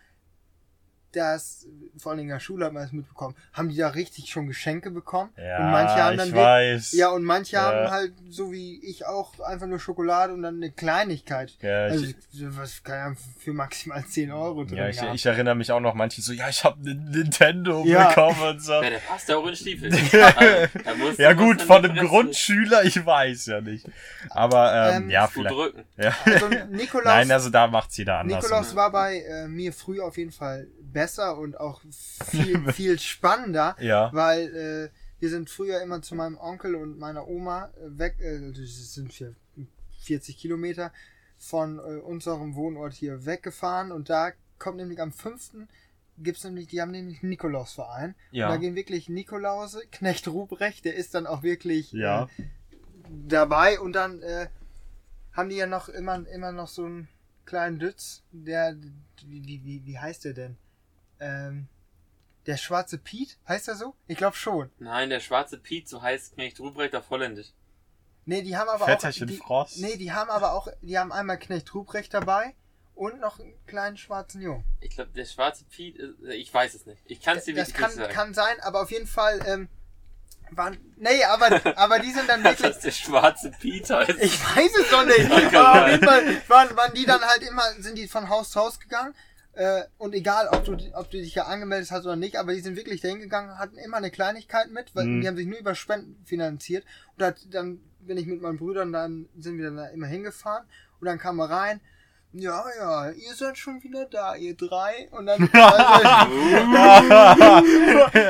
dass, vor allem in der Schule hat man das mitbekommen, haben die da richtig schon Geschenke bekommen. ja, und manche haben dann ich weiß. Ja, und manche Ja. haben halt, so wie ich auch, einfach nur Schokolade und dann eine Kleinigkeit. Ja, ich, Also, was kann ja für maximal 10 Euro drin ja, ich, ich erinnere mich auch noch manche so, ja, ich habe einen Nintendo Ja. bekommen und so. Ja, der passt ja auch in Stiefel. Also, Ja gut, von einem Grundschüler, ich weiß ja nicht. Aber ähm, Ähm, ja, Gut vielleicht. drücken. Ja. Also Nikolaus, Nein, also da macht's jeder anders. Nikolaus war bei äh, mir früher auf jeden Fall besser und auch viel, viel spannender. ja. weil äh, wir sind früher immer zu meinem Onkel und meiner Oma äh, weg, äh, das sind vier- 40 Kilometer von äh, unserem Wohnort hier weggefahren und da kommt nämlich am 5. gibt's nämlich, die haben nämlich einen Nikolausverein. Ja. Und da gehen wirklich Nikolause, Knecht Ruprecht, der ist dann auch wirklich Ja. äh, dabei und dann äh, haben die ja noch immer, immer noch so einen kleinen Dütz, der, wie, wie, wie heißt der denn? Ähm, der schwarze Piet, heißt er so? Ich glaube schon. Nein, der schwarze Piet, so heißt Knecht Ruprecht auf Holländisch. Nee, die haben aber Vetterchen auch. Die, Frost. nee, die haben aber auch, die haben einmal Knecht Ruprecht dabei und noch einen kleinen schwarzen Jungen. Ich glaube, der schwarze Piet, ist, ich weiß es nicht. Ich kann es dir Das wirklich kann, nicht sagen. kann sein, aber auf jeden Fall, ähm, waren, nee, aber, aber die sind dann wirklich, das der schwarze Piet heißt. Ich weiß es doch nicht. Aber auf jeden Fall waren, waren die dann halt immer, sind die von Haus zu Haus gegangen. Äh, und egal, ob du, ob du dich ja angemeldet hast oder nicht, aber die sind wirklich dahin gegangen, hatten immer eine Kleinigkeit mit, weil Mhm. die haben sich nur über Spenden finanziert. Und hat, dann bin ich mit meinen Brüdern, dann sind wir dann da immer hingefahren. Und dann kam er rein. Ja, ja, ihr seid schon wieder da, ihr drei. Und dann,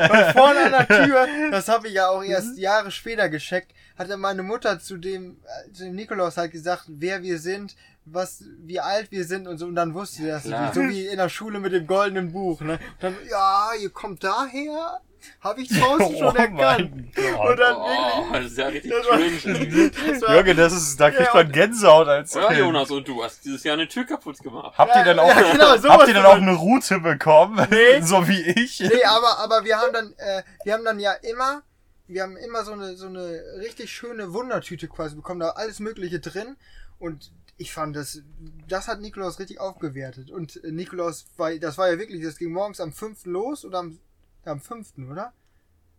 Weil vorne an der Tür, das habe ich ja auch erst Jahre später gescheckt, hatte meine Mutter zu dem, zu dem Nikolaus halt gesagt, wer wir sind, was, wie alt wir sind und so, und dann wusste er das so wie in der Schule mit dem goldenen Buch, ne? Und dann, ja, ihr kommt daher, habe ich draußen schon erkannt. Und Gott. dann Oh, wirklich, das ist ja richtig das war, cringe. das ist, da kriegt Ja, man Gänsehaut als Ja, Kind. Jonas, und du hast dieses Jahr eine Tür kaputt gemacht. Habt ihr Ja, denn auch, ja, genau, sowas habt ihr denn auch dann. eine Route bekommen? Nee. so wie ich? Nee, aber, aber wir haben dann, äh, wir haben dann ja immer, wir haben immer so eine, so eine richtig schöne Wundertüte quasi bekommen, da alles Mögliche drin. Und ich fand das, das hat Nikolaus richtig aufgewertet. Und äh, Nikolaus war, das war ja wirklich, das ging morgens am 5. los oder am, am 5., oder?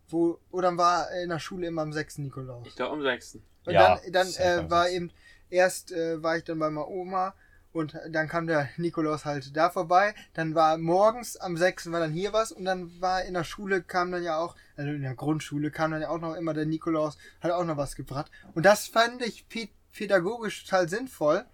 Wo, oder dann war in der Schule immer am 6. Nikolaus. Ich glaube am 6. Und Ja, dann, dann äh, war 6.. eben, erst äh, war ich dann bei meiner Oma und dann kam der Nikolaus halt da vorbei. Dann war morgens am 6. war dann hier was und dann war in der Schule kam dann ja auch, also in der Grundschule kam dann ja auch noch immer der Nikolaus, hat auch noch was gebracht. Und das fand ich pä- pädagogisch total sinnvoll,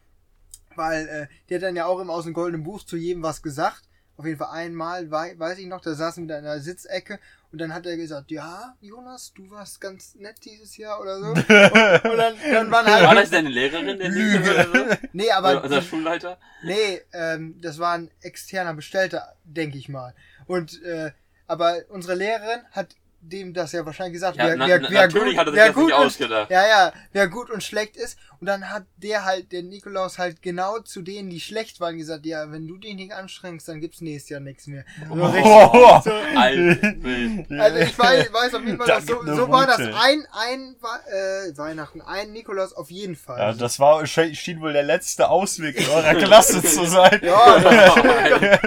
weil äh, der hat dann ja auch immer aus dem goldenen Buch zu jedem was gesagt. Auf jeden Fall einmal, wei weiß ich noch, da saßen wir da in der Sitzecke und dann hat er gesagt, ja, Jonas, du warst ganz nett dieses Jahr oder so. Und, und dann, dann waren War halt, das deine Lehrerin, der Lüge. Oder so? nee, Oder aber, unser Schulleiter? nee, ähm, das war ein externer Bestellter, denke ich mal. Und, äh, aber unsere Lehrerin hat dem das ja wahrscheinlich gesagt, Ja, wer, na- wer, na- wer natürlich gut, hat er sich wer das gut nicht und, ausgedacht. Ja, ja, wer gut und schlecht ist. Und dann hat der halt, der Nikolaus halt genau zu denen, die schlecht waren, gesagt, ja, wenn du dich nicht anstrengst, dann gibt's nächstes Jahr nichts mehr. So richtig, Oh. so, also ich weiß, weiß auf jeden Fall, Da dass so, so war das ein, ein äh, Weihnachten, ein Nikolaus auf jeden Fall. Ja, das war, schien schien wohl der letzte Ausweg in eurer Klasse zu sein. Ja, das-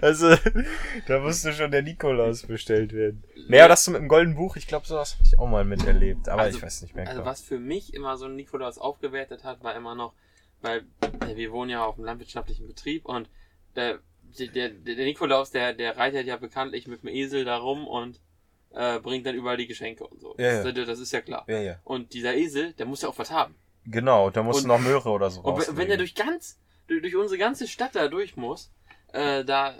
Also, da musste schon der Nikolaus bestellt werden. Naja, das so mit dem goldenen Buch, ich glaube, sowas hatte ich auch mal miterlebt, aber Also- ich weiß nicht mehr. Also genau. was für mich immer so ein Nikolaus aufgewertet hat, war immer noch, weil äh, wir wohnen ja auf einem landwirtschaftlichen Betrieb und der, der, der, der Nikolaus, der, der reitet ja bekanntlich mit dem Esel da rum und äh, bringt dann überall die Geschenke und so. Ja, Das, das ist ja klar. Ja, ja. Und dieser Esel, der muss ja auch was haben. Genau, da musst Und- du noch Möhre oder so Und wenn- wenn rauslegen. der durch ganz, durch, durch unsere ganze Stadt da durch muss, äh, da,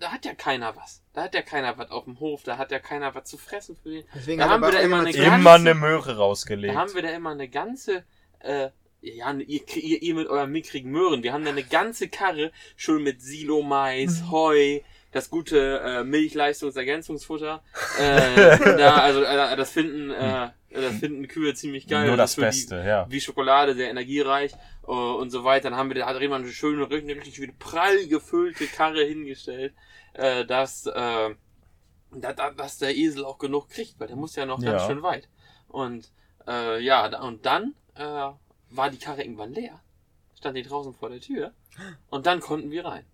da hat ja keiner was. Da hat ja keiner was auf dem Hof, da hat ja keiner was zu fressen für den. Deswegen Da hat haben wir da immer eine immer Immer eine Möhre rausgelegt. Da haben wir da immer eine ganze, äh, ja, ne- ihr, ihr, ihr mit euren mickrigen Möhren, wir haben da eine ganze Karre, schon mit Silo-Mais, Mhm. Heu, das gute äh, Milchleistungsergänzungsfutter. Äh, da, also äh, das finden, äh, das finden Kühe ziemlich geil. Nur das für Beste, ja. Die, wie Schokolade, sehr energiereich äh, und so weiter. Dann haben wir da hat jemand eine schöne, richtig, richtig prall gefüllte Karre hingestellt, äh, dass, äh, da, da, dass der Esel auch genug kriegt, weil der muss ja noch ganz Ja. schön weit. Und äh, ja, und dann äh, war die Karre irgendwann leer. Stand die draußen vor der Tür. Und dann konnten wir rein.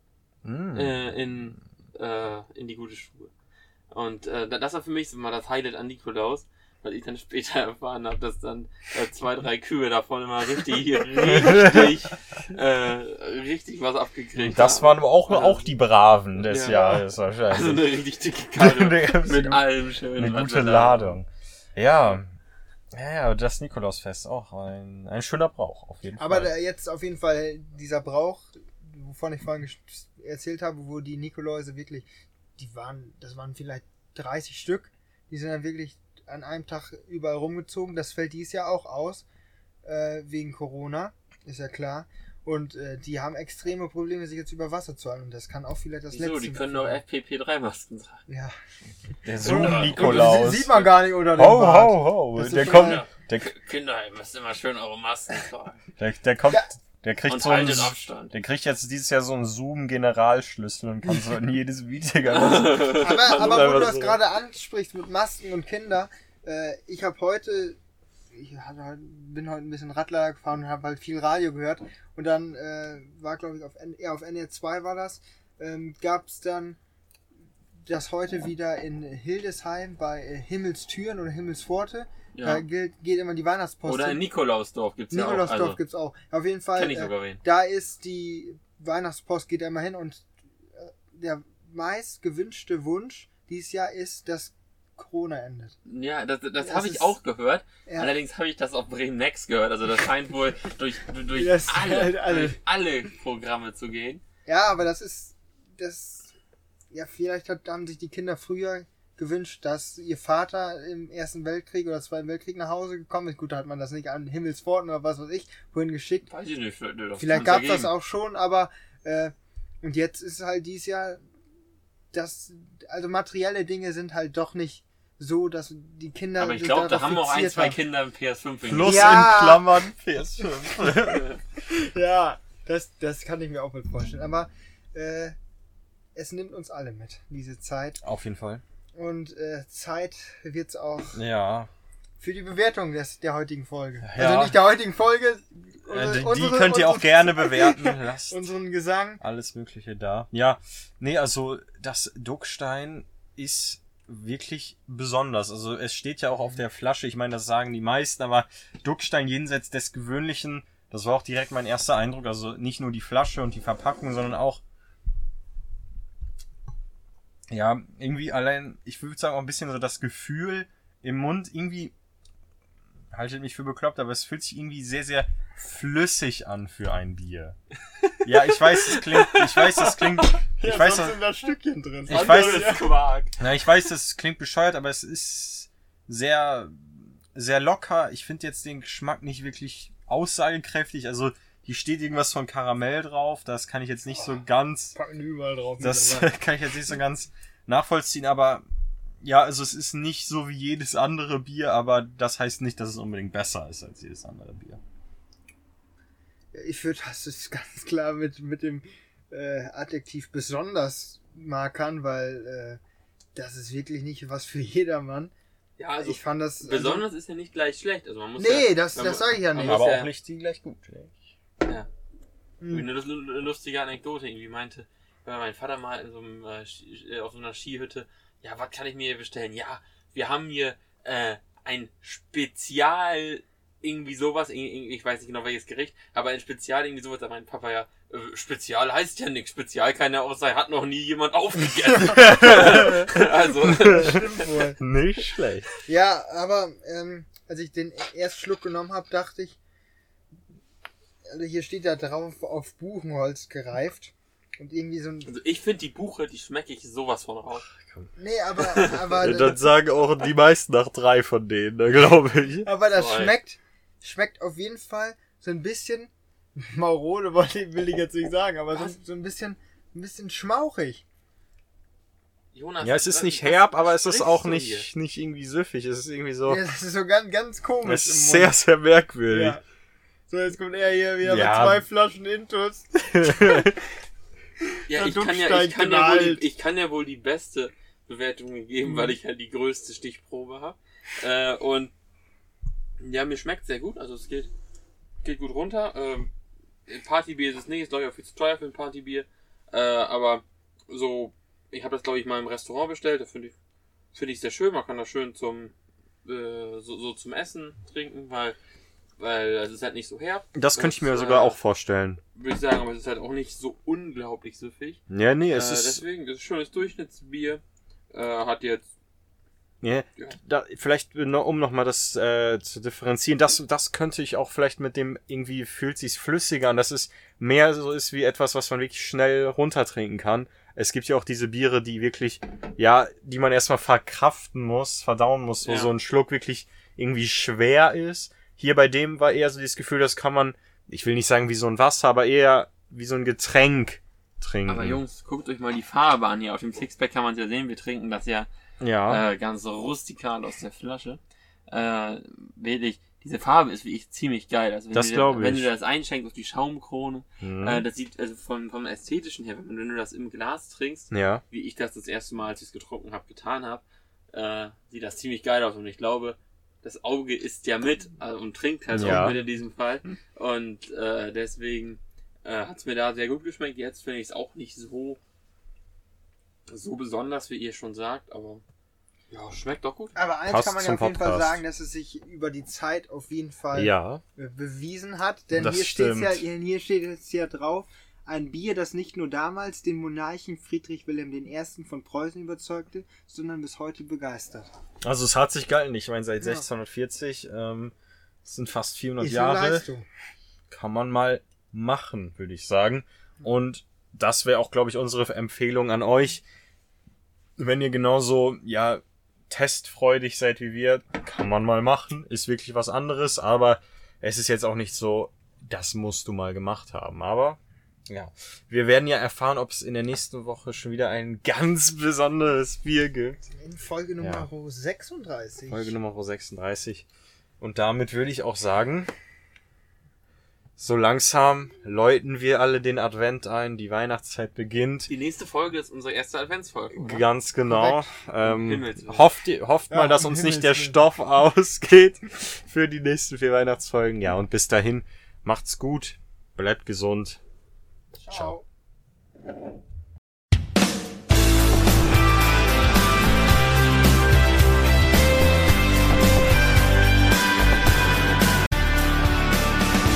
Mm. Äh, in, äh, in die gute Stube. Und äh, da- das war für mich mal das Highlight an Nikolaus, weil ich dann später erfahren habe, dass dann äh, zwei, drei Kühe davon immer richtig, richtig, äh, richtig was abgekriegt Das haben. waren aber auch, Also- auch die Braven des Ja. Jahres wahrscheinlich. Also eine richtig dicke Karre mit Eine allem schön. Eine gute Ladung. Ja. Ja, ja, das Nikolausfest auch ein, ein schöner Brauch, auf jeden Aber Fall. da jetzt auf jeden Fall dieser Brauch, wovon ich vorhin erzählt habe, wo die Nikoläuse wirklich, die waren, das waren vielleicht 30 Stück, die sind dann wirklich an einem Tag überall rumgezogen. Das fällt dies Jahr auch aus, äh, wegen Corona, ist ja klar. Und äh, die haben extreme Probleme, sich jetzt über Wasser zu halten. Und das kann auch vielleicht das Wieso? letzte Die können doch FPP3-Masken tragen. Ja. Der Zoom-Nikolaus. die Sieht man gar nicht unter dem Ho, Bart. ho, ho. Das Der kommt, mal- der, Kinder, ihr müsst immer schön eure Masken tragen. der, der kommt, Ja. Der kriegt Und so einen, der kriegt jetzt dieses Jahr so einen Zoom-Generalschlüssel und kann so in jedes einfach Aber, aber wo du das so. gerade ansprichst mit Masken und Kinder, äh, ich habe heute, ich hatte halt, bin heute ein bisschen Radler gefahren und habe halt viel Radio gehört und dann äh, war glaube ich auf, N ja, auf NR2 war das, ähm, gab es dann das heute wieder in Hildesheim bei äh, Himmelstüren oder Himmelspforte. Da Ja. gilt, geht immer die Weihnachtspost. Oder in Nikolausdorf gibt's ja auch. Nikolausdorf Also, gibt's auch. Auf jeden Fall. kenn ich äh, sogar wen. da ist die Weihnachtspost geht da immer hin und äh, der meist gewünschte Wunsch dieses Jahr ist, dass Corona endet. Ja, das, das, Das habe ich auch gehört. Ja. Allerdings habe ich das auf Bremen Next gehört. Also das scheint wohl durch, durch, Das alle, halt alle. durch alle Programme zu gehen. Ja, aber das ist das ja vielleicht hat, haben sich die Kinder früher gewünscht, dass ihr Vater im Ersten Weltkrieg oder Zweiten Weltkrieg nach Hause gekommen ist. Gut, da hat man das nicht an Himmelspforten oder was weiß ich wohin geschickt. Weiß ich nicht. Vielleicht, das Vielleicht gab das ja geben. auch schon, aber äh, und jetzt ist halt dieses Jahr das also materielle Dinge sind halt doch nicht so, dass die Kinder Aber ich glaube, da haben auch ein, zwei haben. Kinder im PS5 Plus Ja. in Klammern PS5. Ja, das, das kann ich mir auch mit vorstellen. Aber äh, es nimmt uns alle mit, diese Zeit. Auf jeden Fall. Und äh, Zeit wird's auch Ja. für die Bewertung des, der heutigen Folge. Ja. Also nicht der heutigen Folge. Äh, die, die unsere- könnt ihr auch gerne bewerten. Lasst Unseren Gesang. alles Mögliche da. Ja, nee, also das Duckstein ist wirklich besonders. Also es steht ja auch auf der Flasche, ich meine, das sagen die meisten, aber Duckstein jenseits des Gewöhnlichen, das war auch direkt mein erster Eindruck. Also nicht nur die Flasche und die Verpackung, sondern auch ja, irgendwie allein, ich würde sagen, auch ein bisschen so das Gefühl im Mund, irgendwie, haltet mich für bekloppt, aber es fühlt sich irgendwie sehr, sehr flüssig an für ein Bier. Ja, ich weiß, es klingt, ich weiß, das klingt, ich weiß, das, da Stückchen drin. ich weiß, Anderes Quark. na, ich weiß, das klingt bescheuert, aber es ist sehr, sehr locker. Ich finde jetzt den Geschmack nicht wirklich aussagekräftig. Also, hier steht irgendwas von Karamell drauf. Das kann ich jetzt nicht so ganz, Packen die überall drauf. das kann ich jetzt nicht so ganz nachvollziehen, aber ja, also es ist nicht so wie jedes andere Bier, aber das heißt nicht, dass es unbedingt besser ist als jedes andere Bier. Ich würde das ist ganz klar mit, mit dem äh, Adjektiv besonders markern, weil äh, das ist wirklich nicht was für jedermann. Ja, also ich fand das. besonders ist ja nicht gleich schlecht. Also man muss nee, ja, das, das sage ich ja nicht. aber ja- auch nicht die gleich gut. Ja. Hm. Eine lus- eine lustige Anekdote irgendwie meinte, weil mein Vater mal in so einem, äh, äh, auf so einer Skihütte, ja, was kann ich mir hier bestellen? Ja, wir haben hier äh, ein Spezial, irgendwie sowas, ich, weiß nicht genau welches Gericht, aber ein Spezial, irgendwie sowas, da mein Papa ja, äh, Spezial heißt ja nichts, Spezial kann ja auch sein, hat noch nie jemand aufgegessen. also, Stimmt wohl. Nicht schlecht. Ja, aber ähm, als ich den ersten Schluck genommen habe, dachte ich, also hier steht da drauf auf Buchenholz gereift. Und irgendwie so ein. also ich finde die Buche, die schmecke ich sowas von raus. Nee, aber, aber, Dann sagen auch die meisten nach drei von denen, ne, glaube ich. aber das Voll. schmeckt, schmeckt auf jeden Fall so ein bisschen, marode wollte- will ich jetzt nicht sagen, aber so, so ein bisschen, ein bisschen schmauchig. Jonas, Ja, es ist nicht herb, aber es ist auch nicht, hier? nicht irgendwie süffig. Es ist irgendwie so. Ja, das ist so ganz, ganz komisch. Es im ist Mund. sehr, sehr merkwürdig. Ja. So, jetzt kommt er hier wieder Ja. mit zwei Flaschen Intus. Ja, ich kann ja, ich kann ja, wohl die, ich kann ja wohl die beste Bewertung geben, Mhm. weil ich halt die größte Stichprobe habe. Äh, und ja, mir schmeckt sehr gut. Also es geht, geht gut runter. Ähm, Partybier ist es nicht, ist glaube ich auch viel zu teuer für ein Partybier. Äh, aber so, ich habe das glaube ich mal im Restaurant bestellt. Da finde ich, finde ich sehr schön. Man kann das schön zum, äh, so, so zum Essen trinken, weil, weil es ist halt nicht so herb. Das könnte ich mir Das, sogar äh, auch vorstellen. Würde ich sagen, aber es ist halt auch nicht so unglaublich süffig. Ja, nee, Äh, es ist. deswegen, das ist schönes Durchschnittsbier. Äh, hat jetzt. Ja, Ja. da, vielleicht, noch, um nochmal das äh, zu differenzieren, das, das könnte ich auch vielleicht mit dem irgendwie fühlt sich's flüssiger an, dass es mehr so ist wie etwas, was man wirklich schnell runtertrinken kann. Es gibt ja auch diese Biere, die wirklich, ja, die man erstmal verkraften muss, verdauen muss, wo Ja. so ein Schluck wirklich irgendwie schwer ist. Hier bei dem war eher so dieses Gefühl, das kann man, ich will nicht sagen wie so ein Wasser, aber eher wie so ein Getränk trinken. Aber Jungs, guckt euch mal die Farbe an hier. Auf dem Sixpack kann man ja sehen, wir trinken das ja ja. äh, ganz rustikal aus der Flasche. Äh, wirklich, diese Farbe ist wirklich ziemlich geil. Also wenn Das du dir- glaub Wenn du ich. das einschenkst auf die Schaumkrone, Mhm. äh, das sieht also vom, vom ästhetischen her, wenn du das im Glas trinkst, ja. wie ich das das erste Mal, als ich es getrunken habe, getan habe, äh, sieht das ziemlich geil aus. Und ich glaube, das Auge isst ja mit also, und trinkt halt Ja. auch mit in diesem Fall. Und äh, deswegen äh, hat es mir da sehr gut geschmeckt. Jetzt finde ich es auch nicht so so besonders, wie ihr schon sagt, aber ja, schmeckt doch gut. Aber eins Passt kann man ja auf jeden Fall Podcast. sagen, dass es sich über die Zeit auf jeden Fall Ja. bewiesen hat. Denn Das hier steht ja, hier steht jetzt ja drauf, ein Bier, das nicht nur damals den Monarchen Friedrich Wilhelm I. von Preußen überzeugte, sondern bis heute begeistert. Also es hat sich gehalten. Ich meine, seit Ja. 1640 ähm, es sind fast 400 Ist Jahre. Leistung. Kann man mal machen, würde ich sagen. Und das wäre auch, glaube ich, unsere Empfehlung an euch. Wenn ihr genauso, ja, testfreudig seid wie wir, kann man mal machen. Ist wirklich was anderes, aber es ist jetzt auch nicht so, das musst du mal gemacht haben. Aber ja, wir werden ja erfahren, ob es in der nächsten Woche schon wieder ein ganz besonderes Bier gibt. In Folge Nummer 36. Folge Nummer 36. Und damit würde ich auch sagen, so langsam läuten wir alle den Advent ein, die Weihnachtszeit beginnt. Die nächste Folge ist unsere erste Adventsfolge. oder? Ganz genau. Ähm, hofft, hofft Ja, mal, dass uns Himmels nicht der. Stoff ausgeht für die nächsten vier Weihnachtsfolgen. Ja, und bis dahin, macht's gut, bleibt gesund. 好。